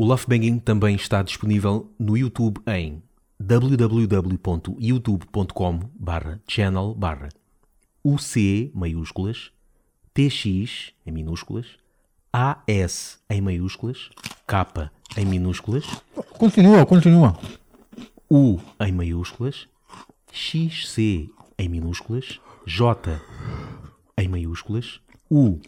O Love Banging também está disponível no YouTube em www.youtube.com barra channel barra UC maiúsculas, TX em minúsculas, AS em maiúsculas, K em minúsculas, Continua, continua. U em maiúsculas, XC em minúsculas, J em maiúsculas, U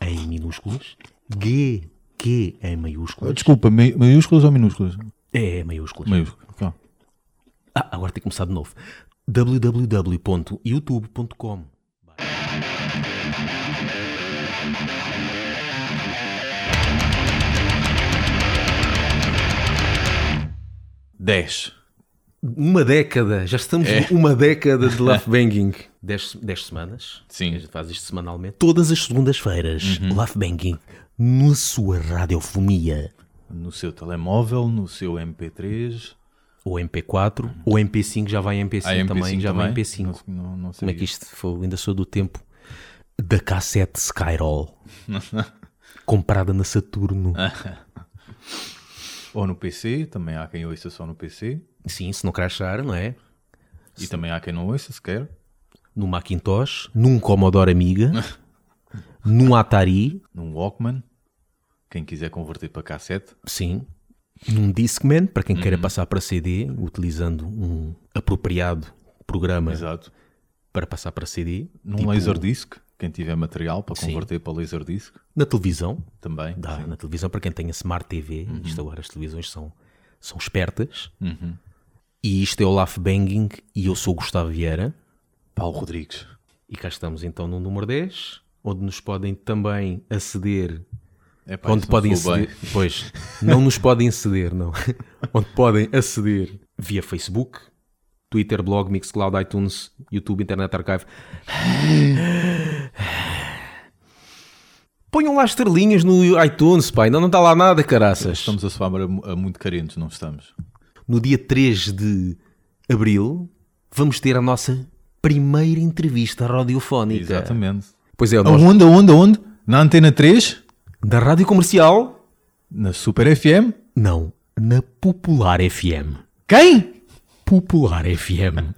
em minúsculas, G, Q em maiúsculas. Desculpa, mai- maiúsculas ou minúsculas? É, maiúsculas. Maiúsculas. Ah, agora tem que começar de novo. www.youtube.com Dez. Uma década, já estamos É. uma década de Love Banging. 10 semanas. Sim. A gente faz isto semanalmente. Todas as segundas-feiras, Uhum. Love Banging na sua radiofonia. No seu telemóvel, no seu MP3. Ou MP4, ou MP5, já vai em MP5 Ah, MP5 também, já vai em também? MP5. Não, não, Como é que isto foi? Ainda sou do tempo da cassete Skyroll. comprada na Saturno. Ou no PC, também há quem ouça só no PC. Sim, se não crashar, não é? E também há quem não ouça sequer. No Macintosh, num Commodore Amiga, num Atari, Num Walkman. Quem quiser converter para cassete. sim, num Discman, para quem Uhum. queira passar para CD, utilizando um apropriado programa Exato. para passar para CD. Num tipo Laserdisc. Quem tiver material para Sim. converter para Laserdisc. Na televisão, Também. dá sim. na televisão, para quem tem a Smart TV, Uhum. isto agora as televisões são, são espertas. E isto é o Laugh Banging e eu sou o Gustavo Vieira. Paulo Rodrigues. E cá estamos então no número 10, onde nos podem também aceder. Epá, onde não podem soou bem. aceder. Pois, não nos podem aceder, não. onde podem aceder via Facebook, Twitter, blog, Mixcloud, iTunes, YouTube, Internet Archive. Ponham lá estrelinhas no iTunes, pai. Ainda não está lá nada, caraças. Estamos a soar a muito carentes, não estamos? No dia 3 de abril, vamos ter a nossa primeira entrevista radiofónica. Exatamente. Pois é, nosso- Aonde, aonde, aonde? Na Antena 3? da rádio comercial? Na Super FM? Não, na Popular FM. Quem? Popular FM.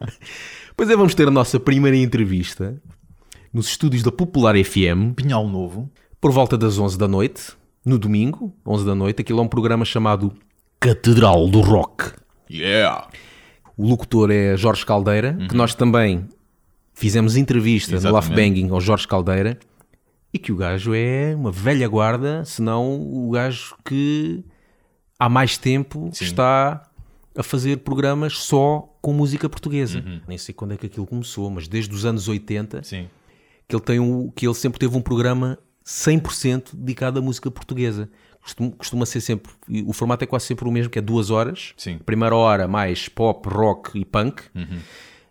pois é, vamos ter a nossa primeira entrevista nos estúdios da Popular FM Pinhal Novo. por volta das 11 da noite, no domingo, 11 da noite. Aquilo é um programa chamado Catedral do Rock. Yeah! O locutor é Jorge Caldeira, que nós também fizemos entrevista no Love Exatamente. Banging ao Jorge Caldeira. E que o gajo é uma velha guarda, senão o gajo que há mais tempo está a fazer programas só com música portuguesa. Nem sei quando é que aquilo começou, mas desde os anos 80 Sim. que ele, tem um, que ele sempre teve um programa 100% dedicado à música portuguesa. Costuma, costuma ser sempre, o formato é quase sempre o mesmo, que é duas horas. Sim. Primeira hora mais pop, rock e punk.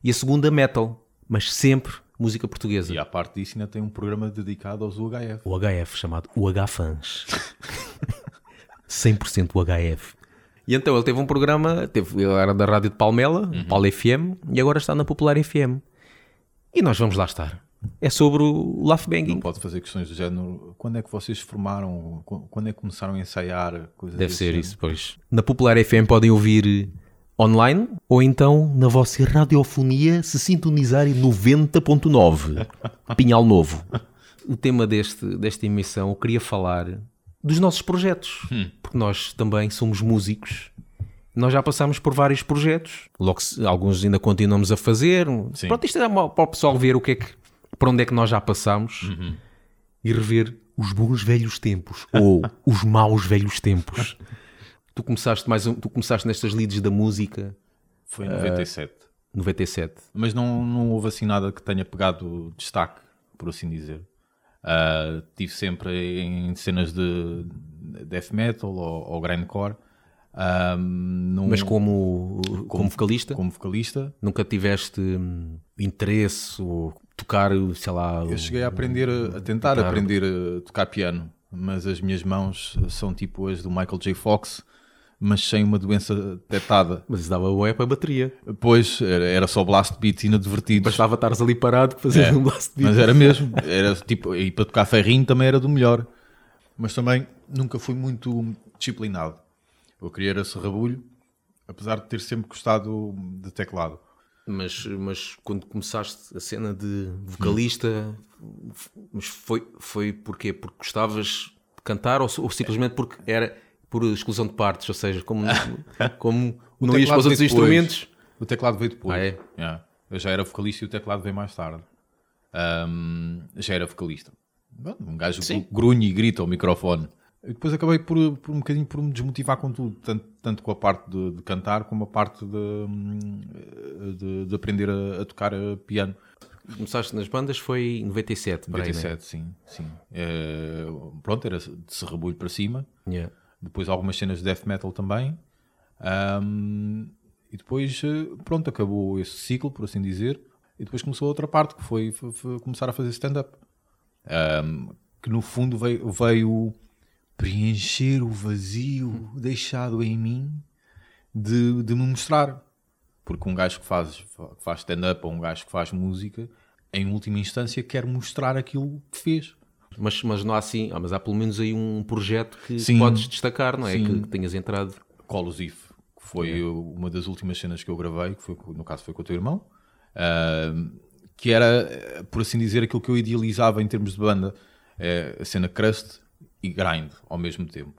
E a segunda metal, mas sempre música portuguesa. E à parte disso ainda tem um programa dedicado aos UHF. O HF, chamado UH Fans. 100% UHF. E então ele teve um programa, teve, ele era da rádio de Palmela, Paulo FM, e agora está na Popular FM. E nós vamos lá estar. É sobre o Laugh Banging. Não pode fazer questões do género. Quando é que vocês se formaram? Qu- Quando é que começaram a ensaiar? Coisas Deve ser género? isso, pois. Na Popular FM podem ouvir online ou então na vossa radiofonia se sintonizarem 90.9 Pinhal Novo. O tema deste, desta emissão eu queria falar dos nossos projetos, porque nós também somos músicos. Nós já passámos por vários projetos, logo se- alguns ainda continuamos a fazer. Sim. Pronto, isto é para o pessoal ver o que é que, para onde é que nós já passámos e rever os bons velhos tempos ou os maus velhos tempos. Tu começaste mais um- tu começaste nestas leads da música Foi em 97. 97. Mas não, não houve assim nada que tenha pegado destaque, por assim dizer. Ah, tive sempre em cenas de death metal ou, ou grindcore. Ah, não- Mas como, como, vocalista, como vocalista, nunca tiveste hum, interesse ou tocar, sei lá, eu cheguei a aprender, a, tentar Guitarra. aprender a tocar piano, mas as minhas mãos são tipo as do Michael J. Fox, mas sem uma doença detectada. mas isso dava bué para a bateria. Pois, era, era só blast beats inadvertidos. Bastava estares ali parado fazer É, um blast beat. Mas era mesmo. Era tipo, e para tocar ferrinho também era do melhor. Mas também nunca fui muito disciplinado. Eu queria era serrabulho, apesar de ter sempre gostado de teclado. Mas, mas quando começaste a cena de vocalista, mas foi, foi porquê? Porque gostavas de cantar ou, ou simplesmente porque era por exclusão de partes? Ou seja, como, como O não ias para os outros instrumentos? O teclado veio depois. Ah, é? Yeah. Eu já era vocalista e o teclado veio mais tarde. Ahm, já era vocalista. Um gajo Sim. grunhe e grita ao microfone. E depois acabei por, por um bocadinho por me desmotivar com tudo, tanto, tanto com a parte de, de cantar como a parte de, de, de aprender a, a tocar piano. Começaste nas bandas foi em 97, por aí, né? 97, sim, sim. Eh, pronto, era de serrabulho para cima. Yeah. Depois algumas cenas de death metal também. Ahm, e depois, eh, pronto, acabou esse ciclo, por assim dizer. E depois começou outra parte, que foi, foi- foi começar a fazer stand-up. Ahm, que no fundo veio, veio preencher o vazio deixado em mim de, de me mostrar. Porque um gajo que faz, que faz stand-up ou um gajo que faz música, em última instância, quer mostrar aquilo que fez. Mas, mas não há assim, ah, mas há pelo menos aí um projeto que Sim. podes destacar, não é? Sim. Que, que tenhas entrado. Colosive, que foi uma das últimas cenas que eu gravei, que foi, no caso foi com o teu irmão, ahm, que era, por assim dizer, aquilo que eu idealizava em termos de banda, eh, a cena crust e grind ao mesmo tempo.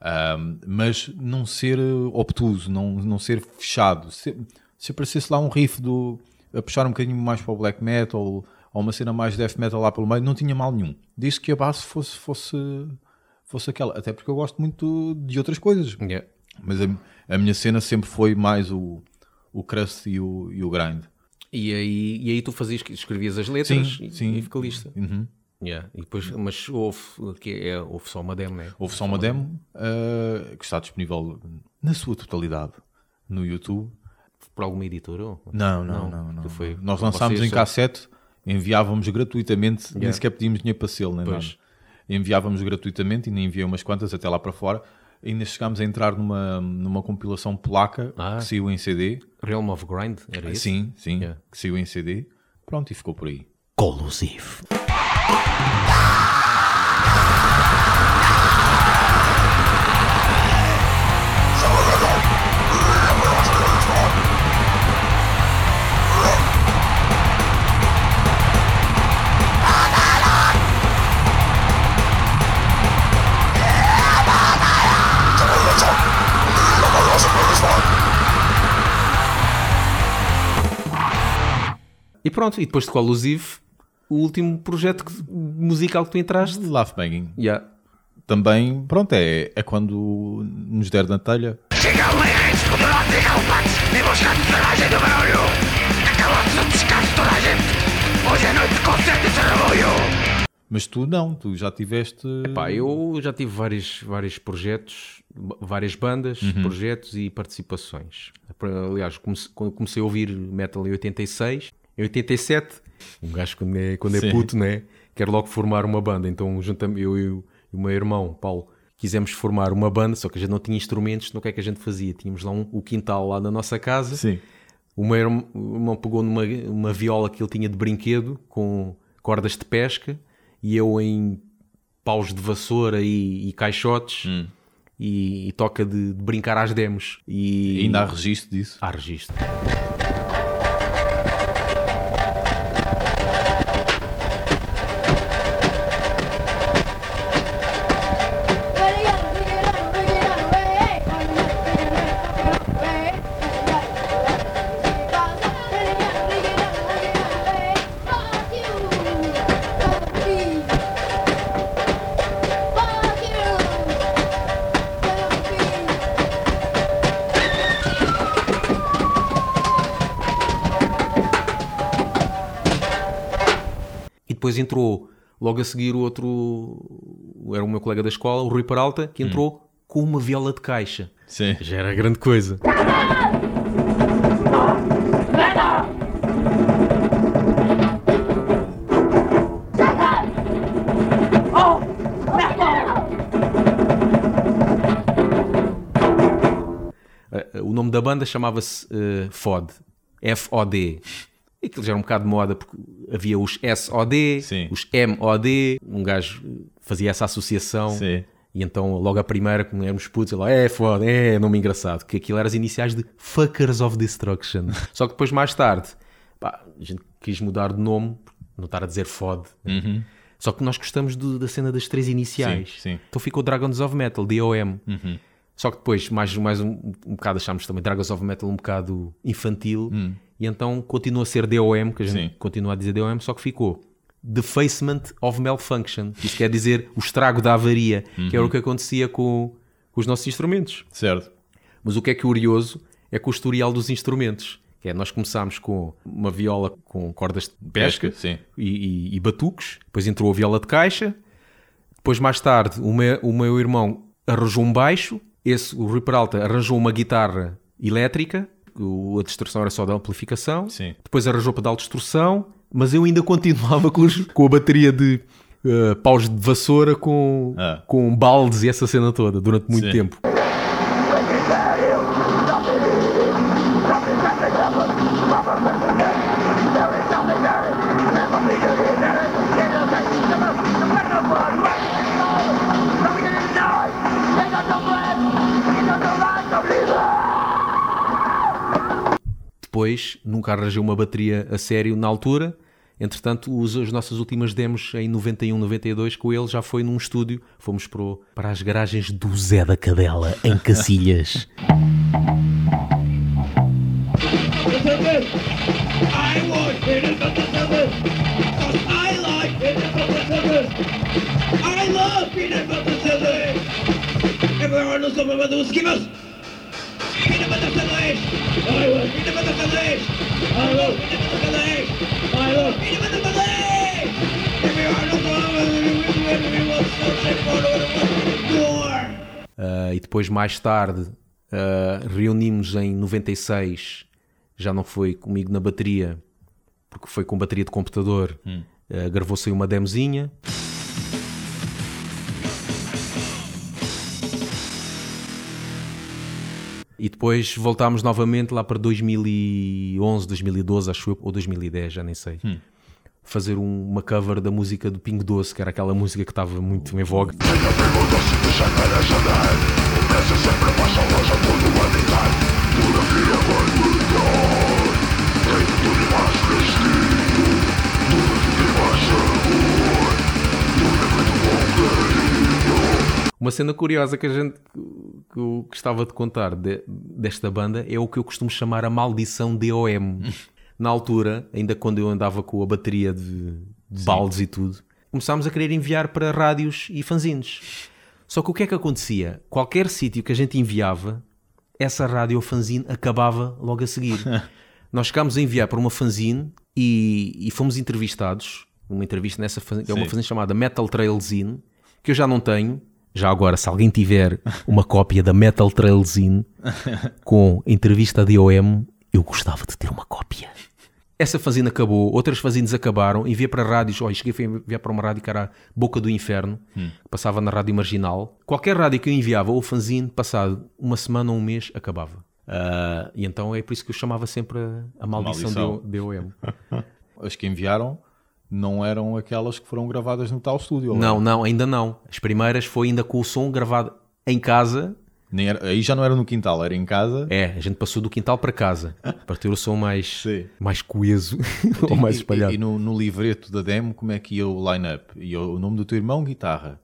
Ahm, mas não ser obtuso, não, não ser fechado. Se, se aparecesse lá um riff do, a puxar um bocadinho mais para o black metal ou uma cena mais death metal lá pelo meio, não tinha mal nenhum. Desde que a base fosse, fosse, fosse aquela. Até porque eu gosto muito de outras coisas. Yeah. Mas a, a minha cena sempre foi mais o, o crust e o, e o grind. E aí, e aí tu fazias, escrevias as letras Sim, e, sim. e vocalista. Uhum. Yeah. E depois, mas houve, que é, houve só uma demo, né? Houve só uma demo uh, que está disponível na sua totalidade no YouTube. Por alguma editora? Não, não, não. não, que foi- Nós lançámos em só- cassete, enviávamos gratuitamente, nem Yeah. sequer pedíamos dinheiro para selo, nem Pois. nada. Enviávamos gratuitamente e nem enviei umas quantas até lá para fora. Ainda chegámos a entrar numa, numa compilação polaca Ah. que saiu em CD. Realm of Grind, era isso? Sim, sim, Yeah. que saiu em CD. Pronto, e ficou por aí. Colosive. E pronto, e depois de Colosive, o último projeto que- musical que tu entraste. Love Banging. Yeah. Também, pronto, é, é quando nos der na telha. Mas tu não, tu já tiveste. Pá, eu já tive vários, vários projetos, várias bandas, projetos e participações. Aliás, quando comecei a ouvir metal em 86, em 87, um gajo quando é, quando é puto, né? Quer logo formar uma banda. Então, juntamente eu e o, e meu irmão, Paulo, quisemos formar uma banda, só que a gente não tinha instrumentos, então o que é que a gente fazia? Tínhamos lá um, o quintal lá na nossa casa. Sim. O meu irmão, pegou numa uma viola que ele tinha de brinquedo com cordas de pesca e eu em paus de vassoura e, e caixotes e, e toca de, de brincar às demos. E Ainda há registro disso. há registro. Depois entrou logo a seguir o outro, era o meu colega da escola, o Rui Peralta, que entrou com uma viola de caixa. Sim. Já era grande coisa. Eh, O nome da banda chamava-se eh, FOD. F-O-D. Aquilo já era um bocado de moda porque havia os S-O-D, Sim. os M-O-D. Um gajo fazia essa associação. Sim. E então, logo a primeira, como éramos putos, lá, é foda, é nome engraçado, que aquilo eram as iniciais de Fuckers of Destruction. Só que depois, mais tarde, pá, a gente quis mudar de nome, não estar a dizer FOD. Só que nós gostamos do- da cena das três iniciais. Sim, sim. Então ficou Dragons of Metal, DOM. Só que depois, mais, mais um, um bocado, achámos também Dragons of Metal um bocado infantil. E então continua a ser DOM, que a gente. Sim. continua a dizer DOM, só que ficou Defacement of Malfunction. Isso quer dizer o estrago da avaria, que Uhum. era o que acontecia com, com os nossos instrumentos. Certo. Mas o que é curioso é com o historial dos instrumentos. Que é, nós começámos com uma viola com cordas de pesca, Pesca. E, e, e batuques, depois entrou a viola de caixa, depois mais tarde o meu, o meu irmão arranjou um baixo, esse, o Rui Peralta arranjou uma guitarra elétrica, o- a distorção era só da amplificação, Sim. depois arranjou pedal de distorção, mas eu ainda continuava com, os- com a bateria de eh, paus de vassoura com, Ah. com baldes e essa cena toda durante muito Sim. tempo. Depois, nunca arranjei uma bateria a sério na altura. Entretanto, os, as nossas últimas demos em 91, 92 com ele já foi num estúdio. Fomos pro, para as garagens do Zé da Cadela, em Cacilhas. I love peanut butter Ah, e depois, mais tarde, ah, reunimos em 96. Já não foi comigo na bateria, porque foi com bateria de computador. Ah, Gravou-se aí uma demozinha. E depois voltámos novamente lá para 2011, 2012, acho eu, ou 2010, já nem sei. Fazer um- uma cover da música do Pingo Doce, que era aquela música que estava muito em voga. Uma cena curiosa que a gente que eu gostava de contar de- desta banda é o que eu costumo chamar a maldição DOM. Na altura, ainda quando eu andava com a bateria de, de baldes e tudo, começámos a querer enviar para rádios e fanzines. Só que o que é que acontecia? Qualquer sítio que a gente enviava, essa rádio ou fanzine acabava logo a seguir. Nós chegámos a enviar para uma fanzine e, e fomos entrevistados. Uma entrevista nessa fanzine, é uma fanzine chamada Metal Trail Zine, que eu já não tenho. Já agora, se alguém tiver uma cópia da Metal Trail Zine com entrevista de OM, eu gostava de ter uma cópia. Essa fanzine acabou, outras fanzines acabaram, enviei para rádios, olha, cheguei a enviar para uma rádio que era a Boca do Inferno, que passava na rádio marginal. Qualquer rádio que eu enviava, ou fanzine, passado uma semana ou um mês, acabava. Ah, e então é por isso que eu chamava sempre a, a maldição, Maldição. de OM. As que enviaram não eram aquelas que foram gravadas no tal estúdio. Não, era? não, ainda não. As primeiras foi ainda com o som gravado em casa. Nem era- aí já não era no quintal, era em casa. É, a gente passou do quintal para casa para ter o som mais, Sim. mais coeso ou mais espalhado. E, e no, no livreto da demo, como é que ia o line-up? Ia o nome do teu irmão, guitarra.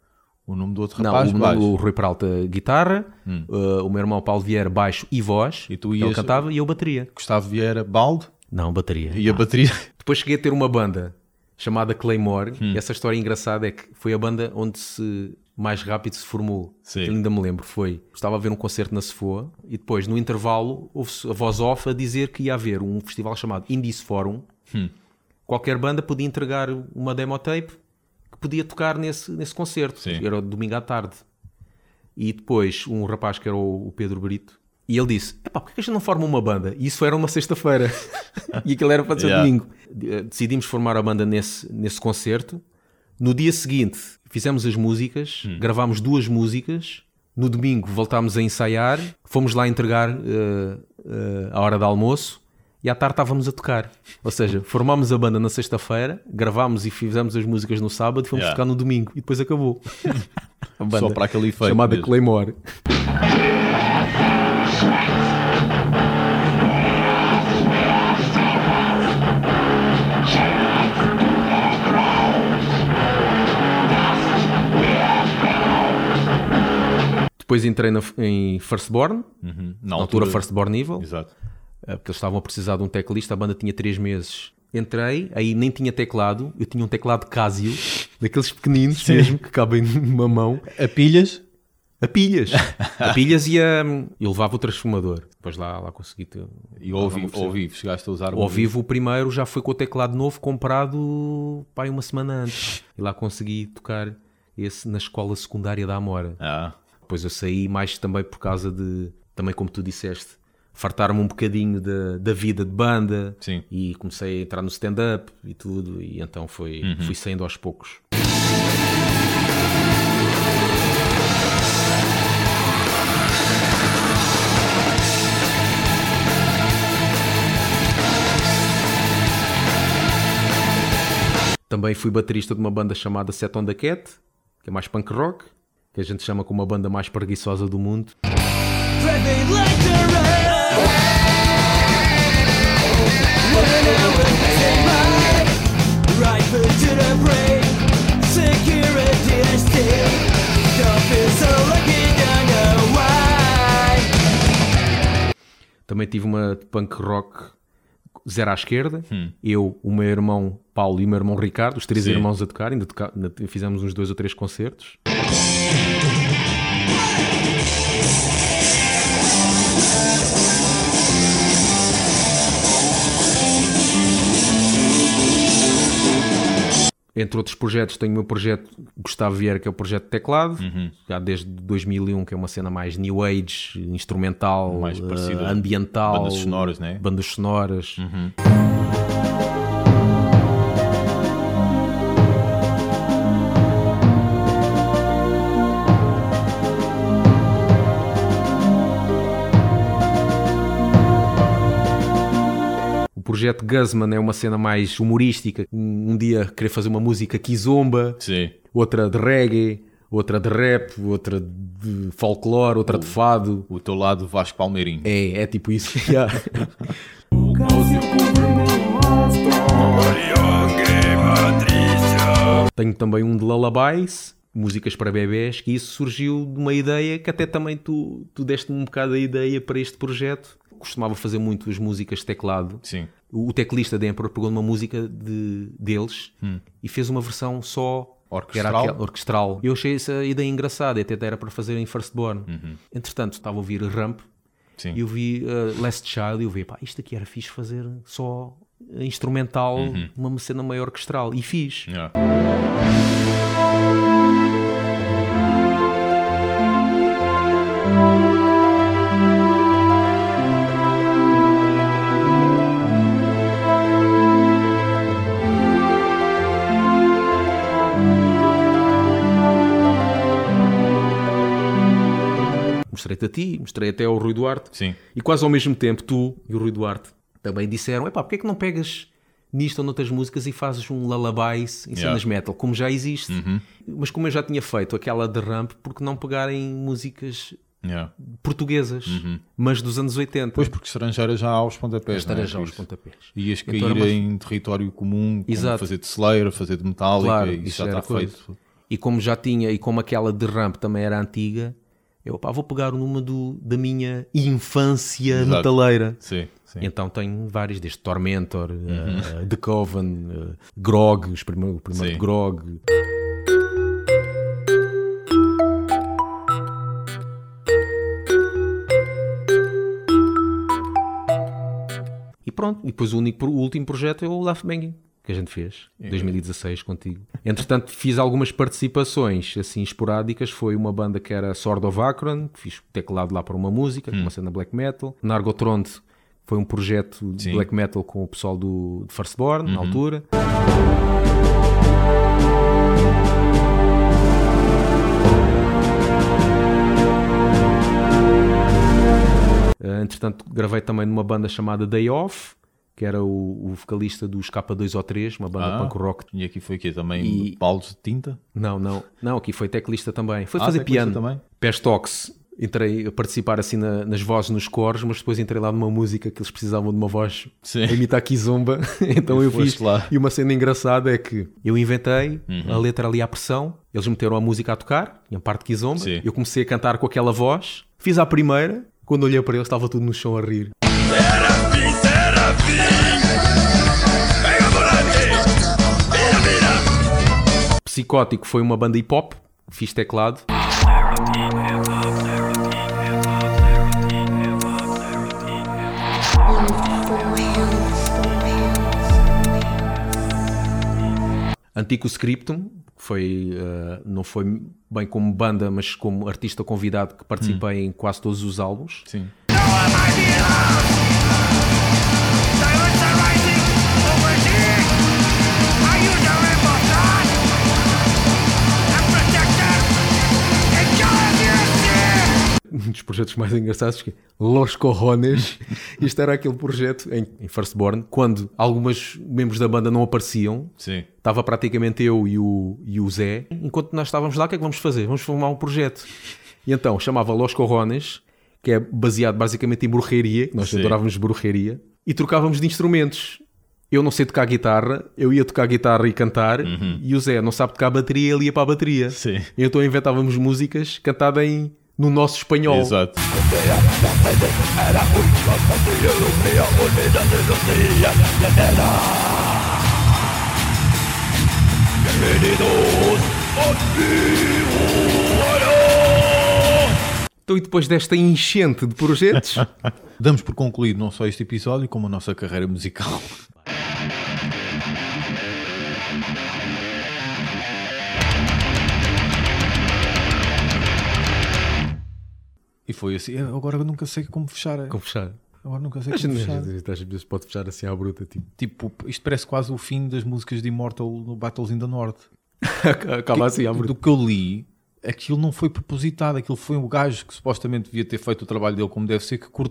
O nome do outro Não, rapaz, o, baixo. o Rui Peralta, guitarra, uh, o meu irmão Paulo Vieira, baixo e voz, E tu ele ias- cantava, e eu bateria. Gustavo Vieira, balde. Não, bateria. E a bateria. Depois cheguei a ter uma banda chamada Claymore, Hum. e essa história engraçada é que foi a banda onde se mais rápido se formou. Sim. Que ainda me lembro, foi. Estava a ver um concerto na Sefoa e depois, no intervalo, houve-se a voz off a dizer que ia haver um festival chamado Indies Forum. Hum. Qualquer banda podia entregar uma demo tape que podia tocar nesse, nesse concerto. Sim. Era domingo à tarde. E depois, um rapaz que era o Pedro Brito, e ele disse: Epá, porquê que a gente não forma uma banda? E isso era uma sexta-feira. e aquilo era para ser Yeah. domingo. Eh, Decidimos formar a banda nesse, nesse concerto. No dia seguinte, fizemos as músicas, gravámos duas músicas. No domingo voltámos a ensaiar, fomos lá entregar eh, eh, à hora de almoço e à tarde estávamos a tocar. Ou seja, formámos a banda na sexta-feira, gravámos e fizemos as músicas no sábado e fomos Yeah. tocar no domingo. E depois acabou. A banda Só para aquele efeito Chamada mesmo. Claymore. Depois entrei na- em Firstborn, Uhum. na altura, Firstborn Evil, Exato. eh, porque eles estavam a precisar de um teclista, a banda tinha 3 meses. Entrei, aí nem tinha teclado, eu tinha um teclado Casio, daqueles pequeninos mesmo, que cabem numa mão, A pilhas? a pilhas. a pilhas e a... Eu levava o transformador. Depois lá, lá consegui ter... E ao vivo, ao vivo, chegaste a usar Ao vivo o primeiro já foi com o teclado novo comprado pá, uma semana antes. E lá consegui tocar esse na escola secundária da Amora. Ah, Depois eu saí mais também por causa de, também como tu disseste, fartar-me um bocadinho da, da vida de banda Sim. e comecei a entrar no stand-up e tudo, e então foi, fui saindo aos poucos. Também fui baterista de uma banda chamada Set on the Cat, que é mais punk rock, que a gente chama como a banda mais preguiçosa do mundo. Também tive uma de punk rock zero à esquerda. Hum. Eu, o meu irmão Paulo e o meu irmão Ricardo, os três Sim. irmãos a tocar, ainda, toca- ainda fizemos uns dois ou três concertos. Entre outros projetos, tenho o meu projeto Gustavo Vieira, que é o projeto de teclado, Uhum. já desde 2001, que é uma cena mais new age, instrumental, Mais parecida- ambiental, bandas sonoras, né? bandas sonoras. O projeto Guzman é uma cena mais humorística. Um, um dia querer fazer uma música kizomba, sim. outra de reggae, outra de rap, outra de folclore, outra de fado. O teu lado Vasco Palmeirinho. É, é tipo isso. Yeah. Tenho também um de lullabies, músicas para bebés, que isso surgiu de uma ideia que até também tu, tu deste-me um bocado a ideia para este projeto. Costumava fazer muito as músicas de teclado. Sim. O teclista da Emperor pegou numa música de, deles e fez uma versão só Orquestral? aquela- orquestral. Eu achei essa ideia engraçada até era para fazer em Firstborn. Entretanto, estava a ouvir Ramp Sim. e eu vi uh, Last Child e eu vi, pá, isto aqui era fixe fazer só instrumental, uma cena meio orquestral. E fiz. Yeah. Mostrei-te a ti, mostrei até ao Rui Duarte. Sim. E quase ao mesmo tempo, tu e o Rui Duarte também disseram: epá, porque é que não pegas nisto ou noutras músicas e fazes um lullabies em cenas Yeah. metal, como já existe. Mas como eu já tinha feito aquela de ramp, porque não pegarem músicas Yeah. portuguesas, mas dos anos 80? Pois porque estrangeira já há aos pontapés. é? já aos pontapés. Ias Então cair era uma- em território comum, Exato. fazer de Slayer, fazer de Metallica, Claro, isso já está coisa. feito. E como já tinha, e como aquela de ramp também era antiga, eu pá, vou pegar numa do, da minha infância Exato. metaleira. Sim, sim. Então tenho vários, desde Tormentor, eh, The Coven, eh, Grog, os primeiros, o primeiro Grog. E pronto, e depois o, único, o último projeto é o Laugh Banging, que a gente fez, É. 2016 contigo. Entretanto, fiz algumas participações assim esporádicas. Foi uma banda que era Sword of Akron, que fiz teclado lá para uma música, Hum. uma cena black metal. Nargothrond foi um projeto de Sim. black metal com o pessoal do de Firstborn, na altura. Eh, entretanto, gravei também numa banda chamada Day Off, que era o, o vocalista dos K2 ou 3, uma banda Ah. punk rock. E aqui foi aqui também E- de tinta. Não, não, não, aqui foi teclista também. Foi Ah, fazer piano. também? Pestox. Entrei a participar assim na- nas vozes, nos coros, mas depois entrei lá numa música que eles precisavam de uma voz Sim. a imitar Kizomba. então E eu fiz. lá. E uma cena engraçada é que eu inventei Uhum. a letra ali à pressão, eles meteram a música a tocar, tinha parte de Kizomba, Sim. eu comecei a cantar com aquela voz, fiz a primeira, quando olhei para eles estava tudo no chão a rir. Psicótico foi uma banda hip hop, fiz teclado. Antico Scriptum, foi, eh, não foi bem como banda, mas como artista convidado que participei em quase todos os álbuns. Sim. dos projetos mais engraçados que é Los Corrones. Isto era aquele projeto em, em Firstborn, quando algumas membros da banda não apareciam. Sim. Estava praticamente eu e o, e o Zé. Enquanto nós estávamos lá, o que é que vamos fazer? Vamos formar um projeto. E então chamava Los Corrones, que é baseado basicamente em bruxeria, que nós Sim. adorávamos bruxeria, e trocávamos de instrumentos. Eu não sei tocar guitarra, eu ia tocar guitarra e cantar, e o Zé não sabe tocar bateria, ele ia para a bateria. Uhum. Sim. Então inventávamos músicas cantadas em, no nosso espanhol. Exato. Então, e depois desta enchente de projetos, Damos por concluído não só este episódio, como a nossa carreira musical. E foi assim. Agora eu nunca sei como fechar. como fechar? Agora nunca sei como fechar. vezes às vezes pode fechar assim à bruta, tipo. Tipo, isto parece quase o fim das músicas de Immortal no Battles in the North. Acaba assim à bruta. Do que eu li, aquilo não foi propositado. Aquilo foi um gajo que supostamente devia ter feito o trabalho dele como deve ser, que cortou